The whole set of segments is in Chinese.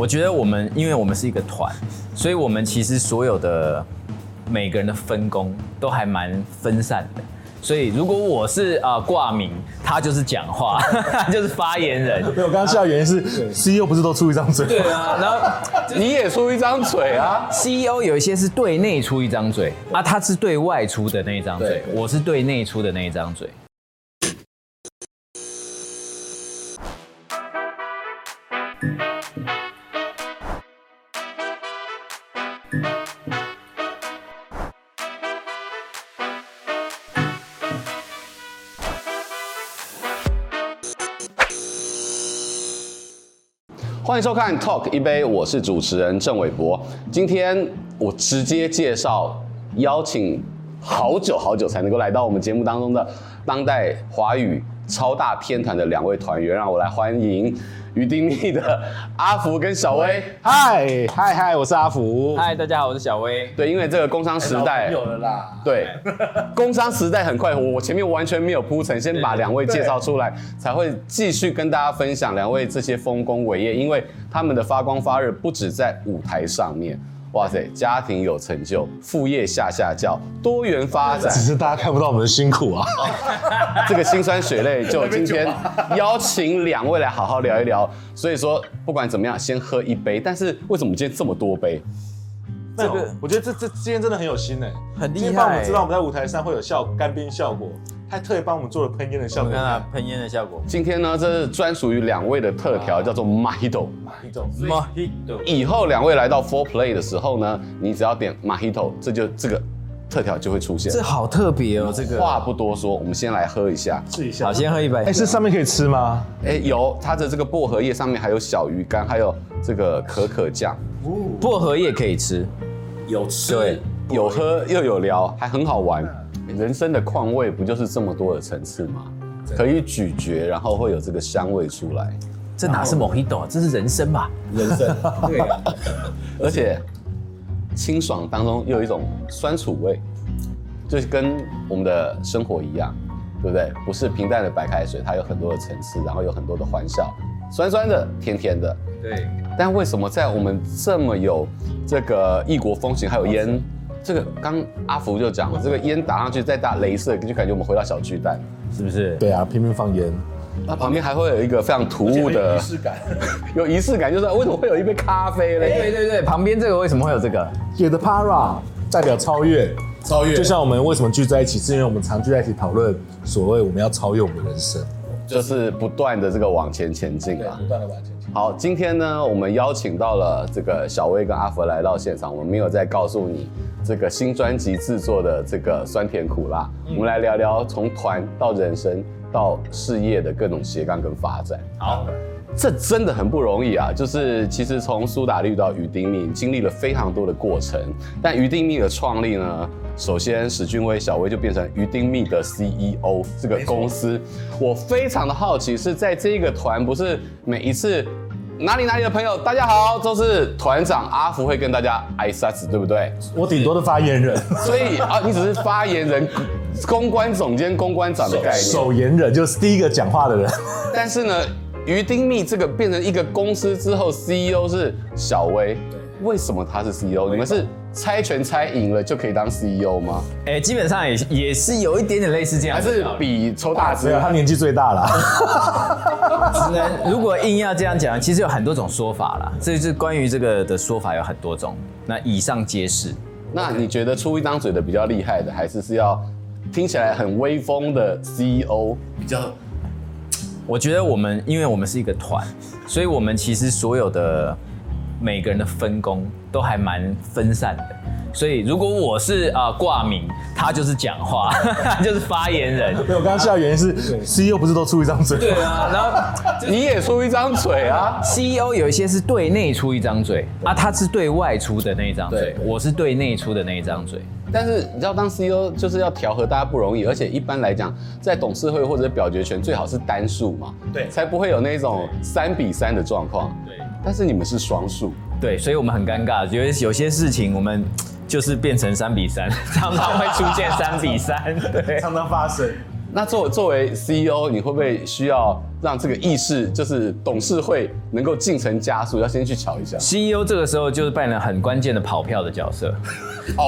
我觉得我们，因为我们是一个团，所以我们其实所有的每个人的分工都还蛮分散的。所以如果我是啊挂名，他就是讲话，他就是发言人。没有，我刚刚笑的原因是 CEO 不是都出一张嘴？对啊，然后你也出一张嘴啊。CEO 有一些是对内出一张嘴啊，他是对外出的那一张嘴，我是对内出的那一张嘴。欢迎收看 Talk 一杯，我是主持人郑伟博。今天我直接介绍，邀请好久好久才能够来到我们节目当中的当代华语超大天团的两位团员，让我来欢迎。鱼丁力的阿福跟小薇，嗨嗨嗨，我是阿福，嗨，大家好，我是小薇。对，因为这个工商时代有了啦。对，工商时代很快，我我前面完全没有铺陈，先把两位介绍出来，才会继续跟大家分享两位这些丰功伟业，因为他们的发光发热不止在舞台上面。哇塞，家庭有成就，副业下下叫，多元发展。只是大家看不到我们的辛苦啊，这个辛酸血泪，就今天邀请两位来好好聊一聊。所以说，不管怎么样，先喝一杯。但是为什么今天这么多杯？这个，我觉得这这今天真的很有心哎，很厉害。让我们知道我们在舞台上会有效干冰效果。还特意帮我们做了喷烟的效果，看看喷烟的效果。今天呢，这是专属于两位的特调，叫做 Mojito。Mojito。Mojito。以后两位来到 Four Play 的时候呢，你只要点 Mojito，这就这个特调就会出现。这好特别哦，这个。话不多说，我们先来喝一下，试一下。好，先喝一杯。哎，是上面可以吃吗？哎，有，它的这个薄荷叶上面还有小鱼干，还有这个可可酱。薄荷叶可以吃，有吃，对，有喝又有聊，还很好玩。人生的况味不就是这么多的层次吗？可以咀嚼，然后会有这个香味出来。这哪是 Mojito，这是人生吧？人生，对呀。而且清爽当中又有一种酸楚味，就是跟我们的生活一样，对不对？不是平淡的白开水，它有很多的层次，然后有很多的欢笑，酸酸的，甜甜的。对。但为什么在我们这么有这个异国风情，还有烟？这个刚阿福就讲了，这个烟打上去再打镭射，就感觉我们回到小巨蛋，是不是？对啊，拼命放烟，那旁边还会有一个非常突兀的仪式感，有仪式感，就是为什么会有一杯咖啡嘞？对对对，旁边这个为什么会有这个？有的 Para 代表超越，超越，就像我们为什么聚在一起，是因为我们常聚在一起讨论所谓我们要超越我们的人生，就是不断的这个往前前进啊，不断的往前。好，今天呢，我们邀请到了这个小薇跟阿佛来到现场，我们没有再告诉你。这个新专辑制作的这个酸甜苦辣，嗯、我们来聊聊从团到人生到事业的各种斜杠跟发展。好，这真的很不容易啊！就是其实从苏打绿到鱼丁密，经历了非常多的过程。但鱼丁密的创立呢，首先史俊威、小威就变成鱼丁密的 CEO 这个公司。我非常的好奇，是在这个团，不是每一次。哪里哪里的朋友，大家好，都是团长阿福会跟大家挨杀子，对不对？我顶多的发言人，所以啊，你只是发言人、公关总监、公关长的概念。守言人就是第一个讲话的人。但是呢，鱼丁密这个变成一个公司之后，CEO 是小威。对，为什么他是 CEO？你们是？猜拳猜赢了就可以当 CEO 吗？哎、欸，基本上也也是有一点点类似这样，还是比抽大支？他年纪最大了。只能如果硬要这样讲，其实有很多种说法啦。这是关于这个的说法有很多种。那以上皆是。那你觉得出一张嘴的比较厉害的，还是是要听起来很威风的 CEO 比较？我觉得我们因为我们是一个团，所以我们其实所有的。每个人的分工都还蛮分散的，所以如果我是啊挂名，他就是讲话，他就是发言人。没有，我刚刚笑的原因是 CEO 不是都出一张嘴？对啊，然后 你也出一张嘴啊。CEO 有一些是对内出一张嘴啊，他是对外出的那一张嘴，我是对内出的那一张嘴。但是你知道当 CEO 就是要调和大家不容易，而且一般来讲，在董事会或者表决权最好是单数嘛，对，才不会有那种三比三的状况。对。但是你们是双数，对，所以我们很尴尬，觉得有些事情我们就是变成三比三，常常会出现三比三，对，常常发生。那作作为 CEO，你会不会需要让这个议事，就是董事会能够进程加速？要先去瞧一下。CEO 这个时候就是扮演了很关键的跑票的角色，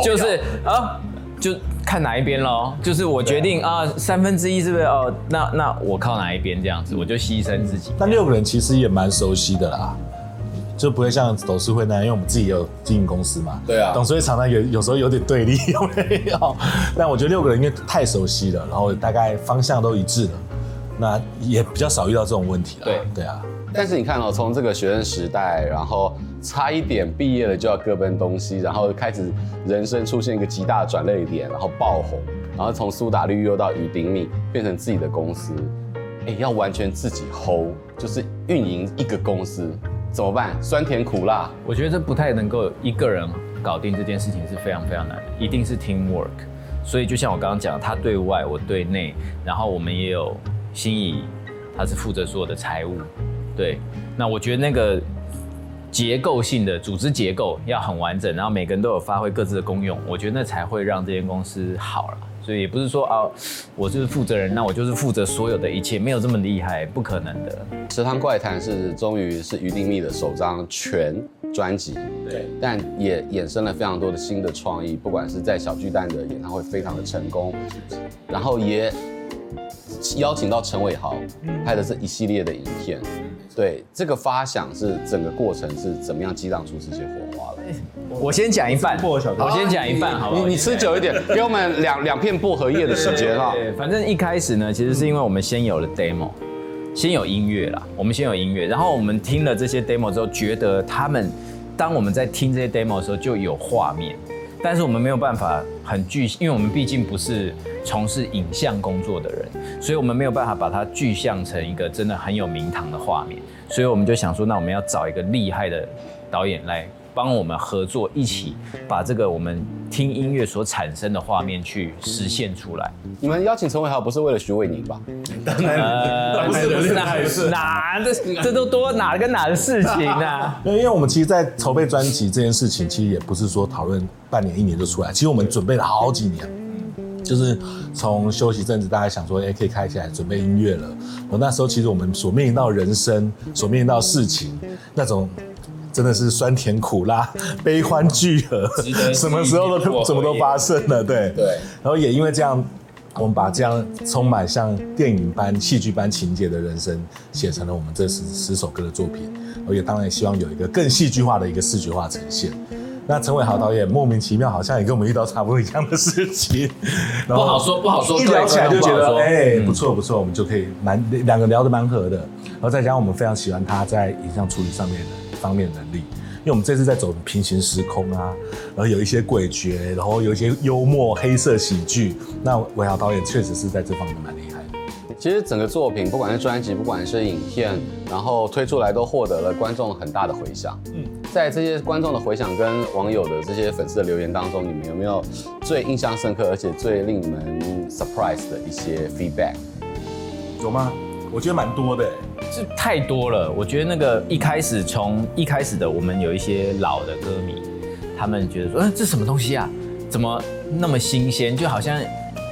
就是啊，就看哪一边喽。就是我决定啊，三分之一是不是哦？那那我靠哪一边这样子，我就牺牲自己。那六个人其实也蛮熟悉的啦。就不会像董事会那样，因为我们自己也有经营公司嘛。对啊，董事会常常有有时候有点对立，有没有？但我觉得六个人因为太熟悉了，然后大概方向都一致了，那也比较少遇到这种问题了。对对啊。但是你看哦，从这个学生时代，然后差一点毕业了就要各奔东西，然后开始人生出现一个极大的转捩点，然后爆红，然后从苏打绿又到雨丁蜜，变成自己的公司，哎，要完全自己 hold，就是运营一个公司。怎么办？酸甜苦辣，我觉得这不太能够一个人搞定这件事情是非常非常难的，一定是 teamwork。所以就像我刚刚讲，他对外，我对内，然后我们也有心怡，他是负责所有的财务，对。那我觉得那个结构性的组织结构要很完整，然后每个人都有发挥各自的功用，我觉得那才会让这间公司好了。所以也不是说啊，我就是负责人，那我就是负责所有的一切，没有这么厉害，不可能的。池塘怪谈是终于是于定密的首张全专辑，对，但也衍生了非常多的新的创意，不管是在小巨蛋的演唱会非常的成功，然后也邀请到陈伟豪拍的这一系列的影片。对，这个发想是整个过程是怎么样激荡出这些火花的？我先讲一半，我先讲一半，好不好？你你吃久一点，给我们两两片薄荷叶的时间哈。对，反正一开始呢，其实是因为我们先有了 demo，先有音乐啦，我们先有音乐，然后我们听了这些 demo 之后，觉得他们当我们在听这些 demo 的时候就有画面，但是我们没有办法很具，因为我们毕竟不是。从事影像工作的人，所以我们没有办法把它具象成一个真的很有名堂的画面，所以我们就想说，那我们要找一个厉害的导演来帮我们合作，一起把这个我们听音乐所产生的画面去实现出来。你们邀请陈伟豪不是为了许玮宁吧？当然，呃、不是不是哪是哪这这都多哪跟哪的事情呢、啊？因为我们其实，在筹备专辑这件事情，其实也不是说讨论半年一年就出来，其实我们准备了好几年。就是从休息阵子，大家想说，哎，可以开起来准备音乐了。我那时候其实我们所面临到人生，所面临到事情，那种真的是酸甜苦辣、悲欢聚合，什么时候都什么都发生了。对对。然后也因为这样，我们把这样充满像电影般、戏剧般情节的人生，写成了我们这十十首歌的作品。而且当然也希望有一个更戏剧化的一个视觉化呈现。那陈伟豪导演莫名其妙好像也跟我们遇到差不多一样的事情，然后不好说不好说，一聊起来就觉得哎、不错不错，我们就可以蛮两个聊得蛮合的，然后再加上我们非常喜欢他在影像处理上面的方面的能力，因为我们这次在走平行时空啊，然后有一些诡谲，然后有一些幽默黑色喜剧，那伟豪导演确实是在这方面蛮厉害。其实整个作品，不管是专辑，不管是影片，然后推出来都获得了观众很大的回响。嗯，在这些观众的回响跟网友的这些粉丝的留言当中，你们有没有最印象深刻，而且最令你们 surprise 的一些 feedback？有吗？我觉得蛮多的，是太多了。我觉得那个一开始从一开始的，我们有一些老的歌迷，他们觉得说，嗯，这什么东西啊？怎么那么新鲜？就好像。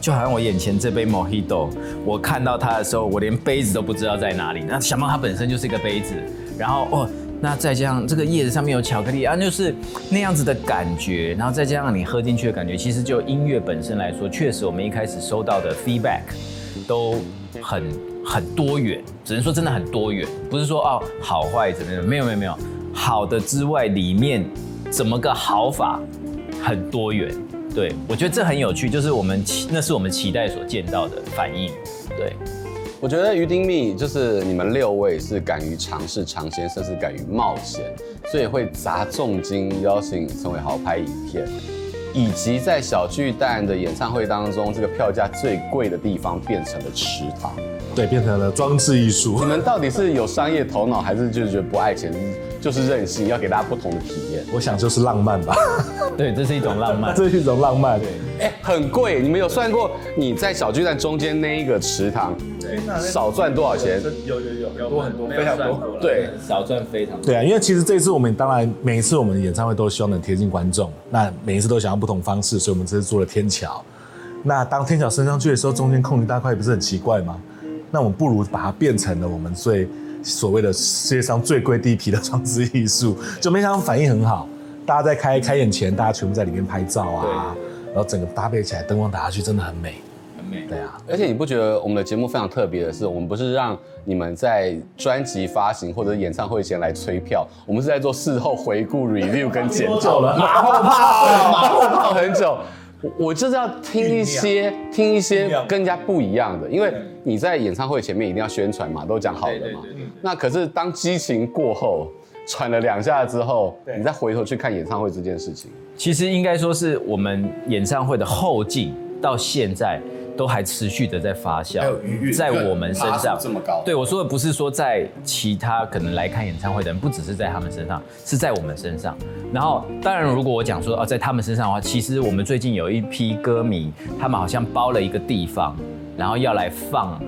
就好像我眼前这杯 Mojito，我看到它的时候，我连杯子都不知道在哪里。那想到它本身就是一个杯子，然后哦，那再加上这个叶子上面有巧克力啊，就是那样子的感觉，然后再加上你喝进去的感觉，其实就音乐本身来说，确实我们一开始收到的 feedback 都很很多元，只能说真的很多元，不是说哦好坏怎么样，没有没有没有，好的之外里面怎么个好法，很多元。对，我觉得这很有趣，就是我们期，那是我们期待所见到的反应。对，我觉得于丁密就是你们六位是敢于尝试尝鲜，甚至敢于冒险，所以会砸重金邀请陈伟豪拍影片，以及在小巨蛋的演唱会当中，这个票价最贵的地方变成了池塘，对，变成了装置艺术。你们到底是有商业头脑，还是就是觉得不爱钱？就是任性，要给大家不同的体验。我想就是浪漫吧。对，这是一种浪漫，这是一种浪漫。对，哎，很贵。你们有算过，你在小巨蛋中间那一个池塘，少赚多少钱？有有有，有多很多，非常多。对，少赚非常多。对啊，因为其实这一次我们当然每一次我们的演唱会都希望能贴近观众，那每一次都想要不同方式，所以我们这次做了天桥，那当天桥升上去的时候，中间空一大块，不是很奇怪吗？那我们不如把它变成了我们最所谓的世界上最贵地皮的装置艺术，就没想到反应很好。大家在开开演前，大家全部在里面拍照啊，然后整个搭配起来，灯光打下去，真的很美，很美。对啊，而且你不觉得我们的节目非常特别的是，我们不是让你们在专辑发行或者演唱会前来催票，我们是在做事后回顾、review 跟检讨了，马后炮，马后炮很久。我就是要听一些听一些跟人家不一样的，因为你在演唱会前面一定要宣传嘛，都讲好了嘛。那可是当激情过后，喘了两下之后，你再回头去看演唱会这件事情，其实应该说是我们演唱会的后劲到现在。都还持续的在发酵，在我们身上这么高。对，我说的不是说在其他可能来看演唱会的人，不只是在他们身上，是在我们身上。然后，当然，如果我讲说啊，在他们身上的话，其实我们最近有一批歌迷，他们好像包了一个地方，然后要来放。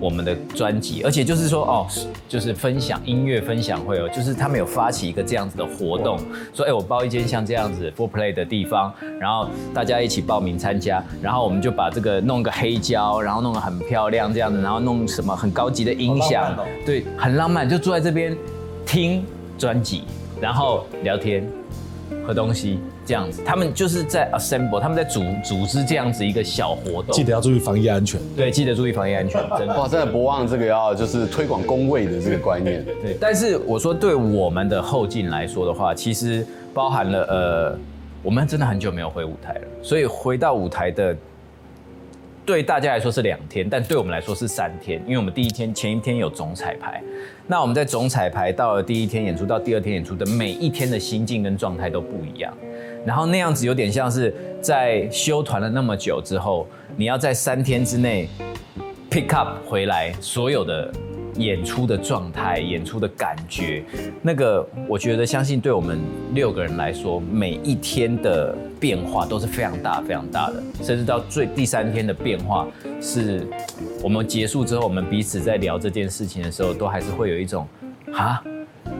我们的专辑，而且就是说哦，就是分享音乐分享会哦，就是他们有发起一个这样子的活动，说哎，我包一间像这样子 Four Play 的地方，然后大家一起报名参加，然后我们就把这个弄个黑胶，然后弄得很漂亮这样子，然后弄什么很高级的音响，哦、对，很浪漫，就坐在这边听专辑，然后聊天。喝东西这样子，他们就是在 assemble，他们在组组织这样子一个小活动。记得要注意防疫安全。对，记得注意防疫安全。真的哇，真的不忘这个要就是推广工位的这个观念。对，但是我说对我们的后进来说的话，其实包含了呃，我们真的很久没有回舞台了，所以回到舞台的。对大家来说是两天，但对我们来说是三天，因为我们第一天前一天有总彩排，那我们在总彩排到了第一天演出到第二天演出的每一天的心境跟状态都不一样，然后那样子有点像是在休团了那么久之后，你要在三天之内 pick up 回来所有的。演出的状态，演出的感觉，那个我觉得，相信对我们六个人来说，每一天的变化都是非常大、非常大的，甚至到最第三天的变化，是我们结束之后，我们彼此在聊这件事情的时候，都还是会有一种啊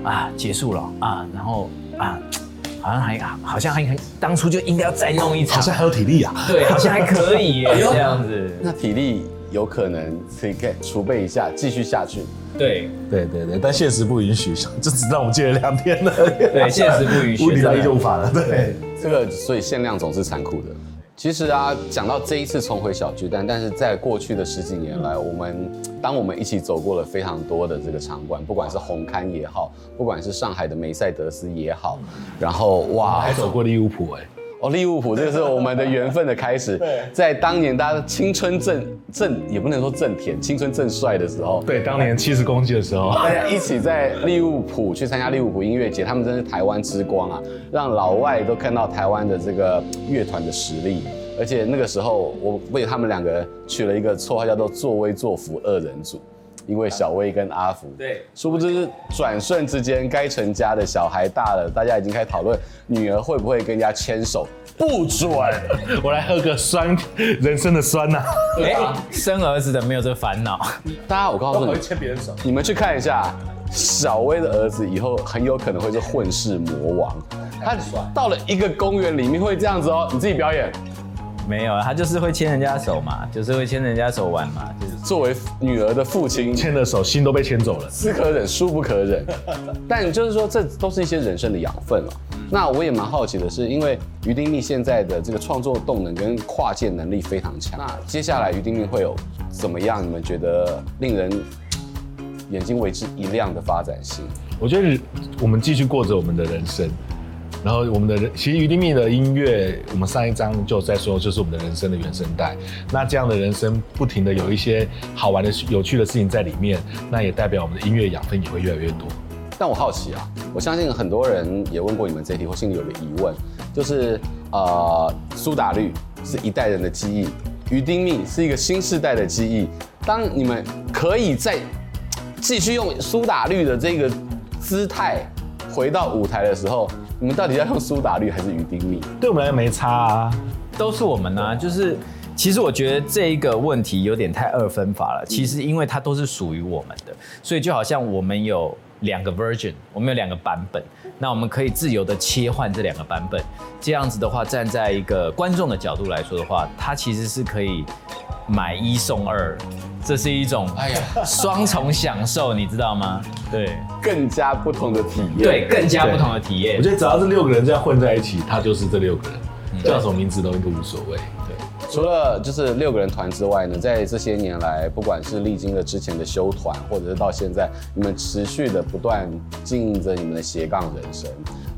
啊结束了？啊，然后啊，好像还好像还当初就应该要再弄一场，好像还有体力啊，对，好像还可以耶，这样子，那体力。有可能可以储备一下，继续下去。对对对对，但现实不允许，就只让我们借了两天了。对，现实不允许，物理上就无法了。对，对这个所以限量总是残酷的。其实啊，讲到这一次重回小巨蛋，但是在过去的十几年来，我们当我们一起走过了非常多的这个场馆，不管是红磡也好，不管是上海的梅赛德斯也好，然后哇，还走过利物浦哎。哦，利物浦，这个是我们的缘分的开始。对，在当年大家青春正正，也不能说正甜，青春正帅的时候。对，当年七十公斤的时候，大家一起在利物浦去参加利物浦音乐节，他们真是台湾之光啊，让老外都看到台湾的这个乐团的实力。而且那个时候，我为他们两个取了一个绰号，叫做“作威作福二人组”。因为小薇跟阿福，对，殊不知转瞬之间，该成家的小孩大了，大家已经开始讨论女儿会不会跟人家牵手，不准！我来喝个酸，人生的酸呐、啊。哎、欸，生儿子的没有这个烦恼。大家，我告诉你，牵别人手，你们去看一下，小薇的儿子以后很有可能会是混世魔王。他到了一个公园里面会这样子哦，你自己表演。没有，他就是会牵人家手嘛，就是会牵人家手玩嘛。就是作为女儿的父亲，牵了手，心都被牵走了，是可忍，孰不可忍。但就是说，这都是一些人生的养分了。那我也蛮好奇的是，因为于丁力现在的这个创作动能跟跨界能力非常强，那接下来于丁力会有怎么样？你们觉得令人眼睛为之一亮的发展性？我觉得我们继续过着我们的人生。然后我们的人，其实鱼丁糸的音乐，我们上一章就在说，就是我们的人生的原声带。那这样的人生，不停的有一些好玩的、有趣的事情在里面，那也代表我们的音乐养分也会越来越多。但我好奇啊，我相信很多人也问过你们这题，或心里有个疑问，就是呃，苏打绿是一代人的记忆，鱼丁糸是一个新世代的记忆。当你们可以再继续用苏打绿的这个姿态回到舞台的时候，你们到底要用苏打绿还是鱼丁蜜？对我们来讲没差啊，都是我们啊。就是，其实我觉得这一个问题有点太二分法了。其实因为它都是属于我们的，所以就好像我们有两个 version，我们有两个版本，那我们可以自由的切换这两个版本。这样子的话，站在一个观众的角度来说的话，它其实是可以买一送二，这是一种哎呀 双重享受，你知道吗？对，更加不同的体验。对，更加不同的体验。我觉得只要是六个人这样混在一起，他就是这六个人，叫什么名字都都无所谓。除了就是六个人团之外呢，在这些年来，不管是历经了之前的修团，或者是到现在，你们持续的不断经营着你们的斜杠人生。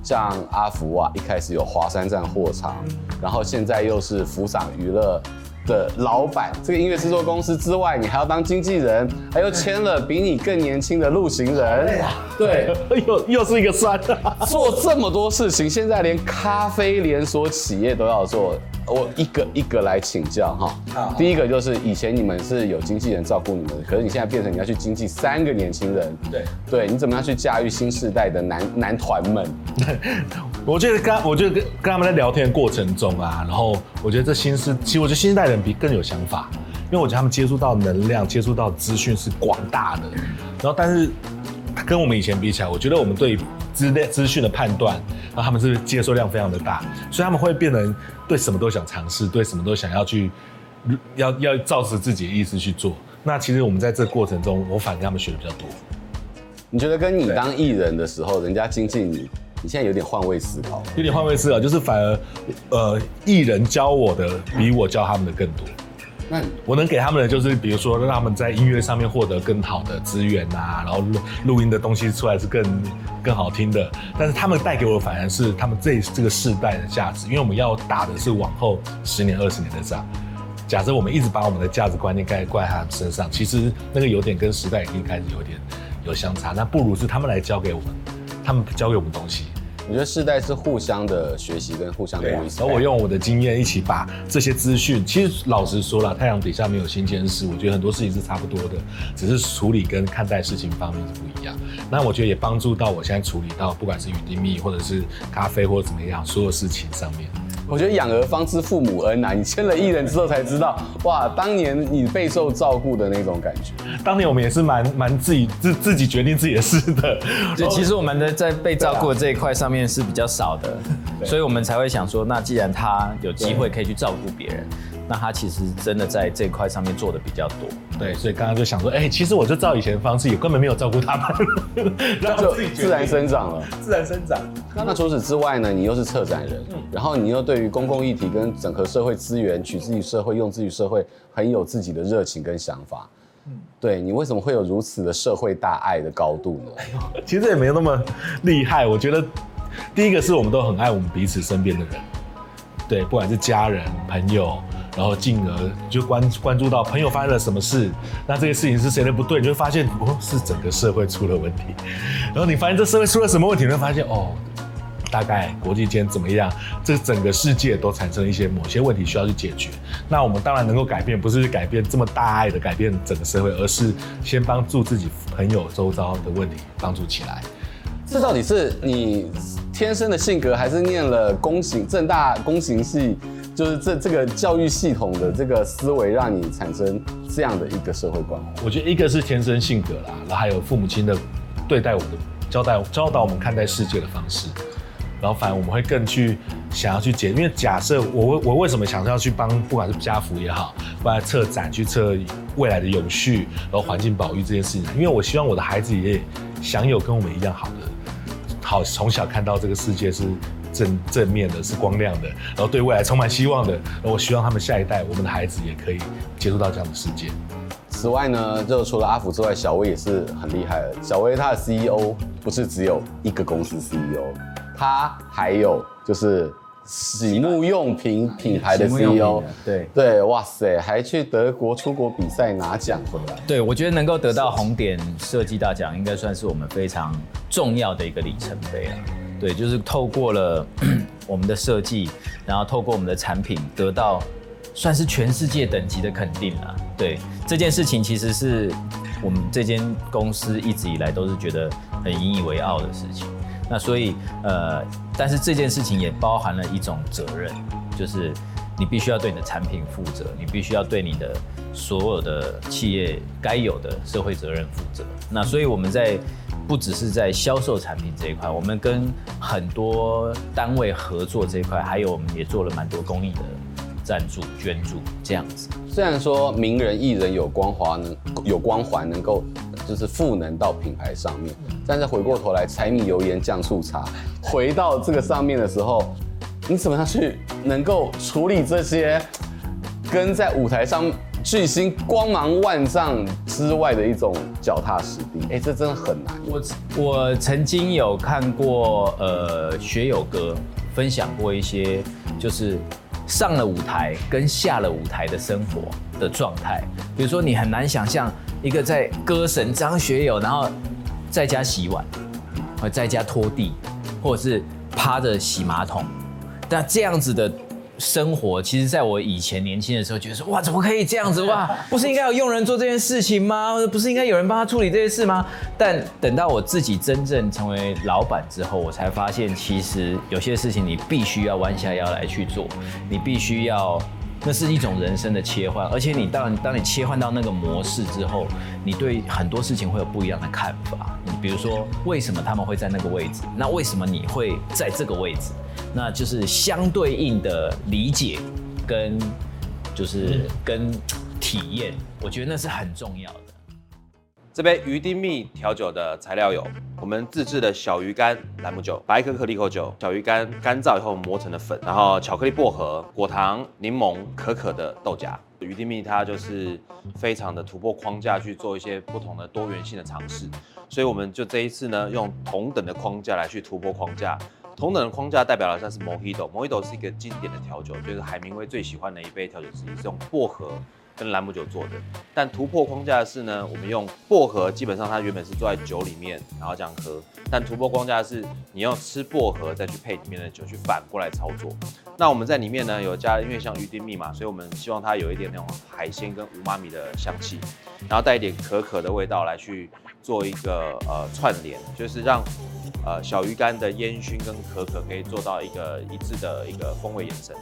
像阿福啊，一开始有华山站货场，然后现在又是福赏娱乐的老板，这个音乐制作公司之外，你还要当经纪人，还又签了比你更年轻的路行人，对，又又是一个酸，做这么多事情，现在连咖啡连锁企业都要做。我一个一个来请教哈。好，第一个就是以前你们是有经纪人照顾你们，可是你现在变成你要去经纪三个年轻人。对对，你怎么样去驾驭新时代的男男团们？我觉得跟我觉得跟跟他们在聊天的过程中啊，然后我觉得这新世，其实我觉得新世代人比更有想法，因为我觉得他们接触到能量、接触到资讯是广大的，然后但是跟我们以前比起来，我觉得我们对资资讯的判断。那他们是接受量非常的大，所以他们会变成对什么都想尝试，对什么都想要去，要要照着自己的意思去做。那其实我们在这过程中，我反而跟他们学的比较多。你觉得跟你当艺人的时候，人家经纪你，你现在有点换位思考？有点换位思考，就是反而，呃，艺人教我的比我教他们的更多。那我能给他们的就是，比如说让他们在音乐上面获得更好的资源啊，然后录录音的东西出来是更更好听的。但是他们带给我的反而是他们这这个世代的价值，因为我们要打的是往后十年、二十年的仗。假设我们一直把我们的价值观念盖在他们身上，其实那个有点跟时代已经开始有点有相差。那不如是他们来教给我们，他们教给我们东西。我觉得世代是互相的学习跟互相的影响。然后我用我的经验一起把这些资讯，其实老实说了，太阳底下没有新鲜事。我觉得很多事情是差不多的，只是处理跟看待事情方面是不一样。那我觉得也帮助到我现在处理到，不管是雨滴蜜或者是咖啡或者怎么样，所有事情上面。我觉得养儿方知父母恩啊！你签了艺人之后才知道，哇，当年你备受照顾的那种感觉。当年我们也是蛮蛮自己自自己决定自己的事的。就，其实我们的在被照顾的这一块上面是比较少的，所以我们才会想说，那既然他有机会可以去照顾别人。那他其实真的在这块上面做的比较多，对，所以刚刚就想说，哎、欸，其实我就照以前的方式，也根本没有照顾他们，然后就自然生长了，自然生长。那那除此之外呢？你又是策展人，嗯、然后你又对于公共议题跟整合社会资源，取之于社会，用之于社会，很有自己的热情跟想法。嗯，对，你为什么会有如此的社会大爱的高度呢？其实也没有那么厉害。我觉得第一个是我们都很爱我们彼此身边的人，对，不管是家人、朋友。然后进而就关关注到朋友发生了什么事，那这个事情是谁的不对，你就会发现哦，是整个社会出了问题。然后你发现这社会出了什么问题，你会发现哦，大概国际间怎么样，这整个世界都产生一些某些问题需要去解决。那我们当然能够改变，不是改变这么大爱的改变整个社会，而是先帮助自己朋友周遭的问题帮助起来。这到底是你天生的性格，还是念了公行正大公行系？就是这这个教育系统的这个思维，让你产生这样的一个社会观。我觉得一个是天生性格啦，然后还有父母亲的对待我们的交代教导我们看待世界的方式，然后反而我们会更去想要去解。因为假设我我为什么想要去帮，不管是家福也好，不管策展去策未来的永续，然后环境保育这件事情，因为我希望我的孩子也享有跟我们一样好的，好从小看到这个世界是。正正面的是光亮的，然后对未来充满希望的。然后我希望他们下一代，我们的孩子也可以接触到这样的世界。此外呢，就除了阿福之外，小薇也是很厉害的。小薇她的 CEO 不是只有一个公司 CEO，她还有就是洗沐用品品牌的 CEO。对对，哇塞，还去德国出国比赛拿奖回来。对，我觉得能够得到红点设计大奖，应该算是我们非常重要的一个里程碑了。对，就是透过了 我们的设计，然后透过我们的产品，得到算是全世界等级的肯定了。对，这件事情，其实是我们这间公司一直以来都是觉得很引以为傲的事情。那所以，呃，但是这件事情也包含了一种责任，就是你必须要对你的产品负责，你必须要对你的所有的企业该有的社会责任负责。那所以我们在不只是在销售产品这一块，我们跟很多单位合作这一块，还有我们也做了蛮多公益的赞助、捐助这样子。虽然说名人艺人有光环，能有光环能够就是赋能到品牌上面，但是回过头来柴米油盐酱醋茶，回到这个上面的时候，你怎么样去能够处理这些跟在舞台上巨星光芒万丈之外的一种脚踏实地？哎，这真的很难。我我曾经有看过呃学友哥分享过一些就是。上了舞台跟下了舞台的生活的状态，比如说你很难想象一个在歌神张学友，然后在家洗碗，或在家拖地，或者是趴着洗马桶，那这样子的。生活其实，在我以前年轻的时候，觉得说哇，怎么可以这样子哇？不是应该有佣人做这件事情吗？不是应该有人帮他处理这些事吗？但等到我自己真正成为老板之后，我才发现，其实有些事情你必须要弯下腰来去做，你必须要。那是一种人生的切换，而且你当当你切换到那个模式之后，你对很多事情会有不一样的看法。你比如说，为什么他们会在那个位置？那为什么你会在这个位置？那就是相对应的理解跟就是跟体验，我觉得那是很重要的。这杯鱼丁蜜调酒的材料有我们自制的小鱼干兰姆酒、白可可利口酒、小鱼干干燥以后磨成的粉，然后巧克力薄荷、果糖、柠檬、可可的豆荚。鱼丁蜜它就是非常的突破框架去做一些不同的多元性的尝试，所以我们就这一次呢，用同等的框架来去突破框架。同等的框架代表了像是 Mojito，Mojito 是一个经典的调酒，就是海明威最喜欢的一杯调酒之一，是用薄荷。跟兰姆酒做的，但突破框架的是呢，我们用薄荷，基本上它原本是做在酒里面，然后这样喝。但突破框架的是，你要吃薄荷再去配里面的酒，去反过来操作。那我们在里面呢有加，因为像鱼丁蜜嘛，所以我们希望它有一点那种海鲜跟无妈咪的香气，然后带一点可可的味道来去做一个呃串联，就是让呃小鱼干的烟熏跟可可可以做到一个一致的一个风味延伸。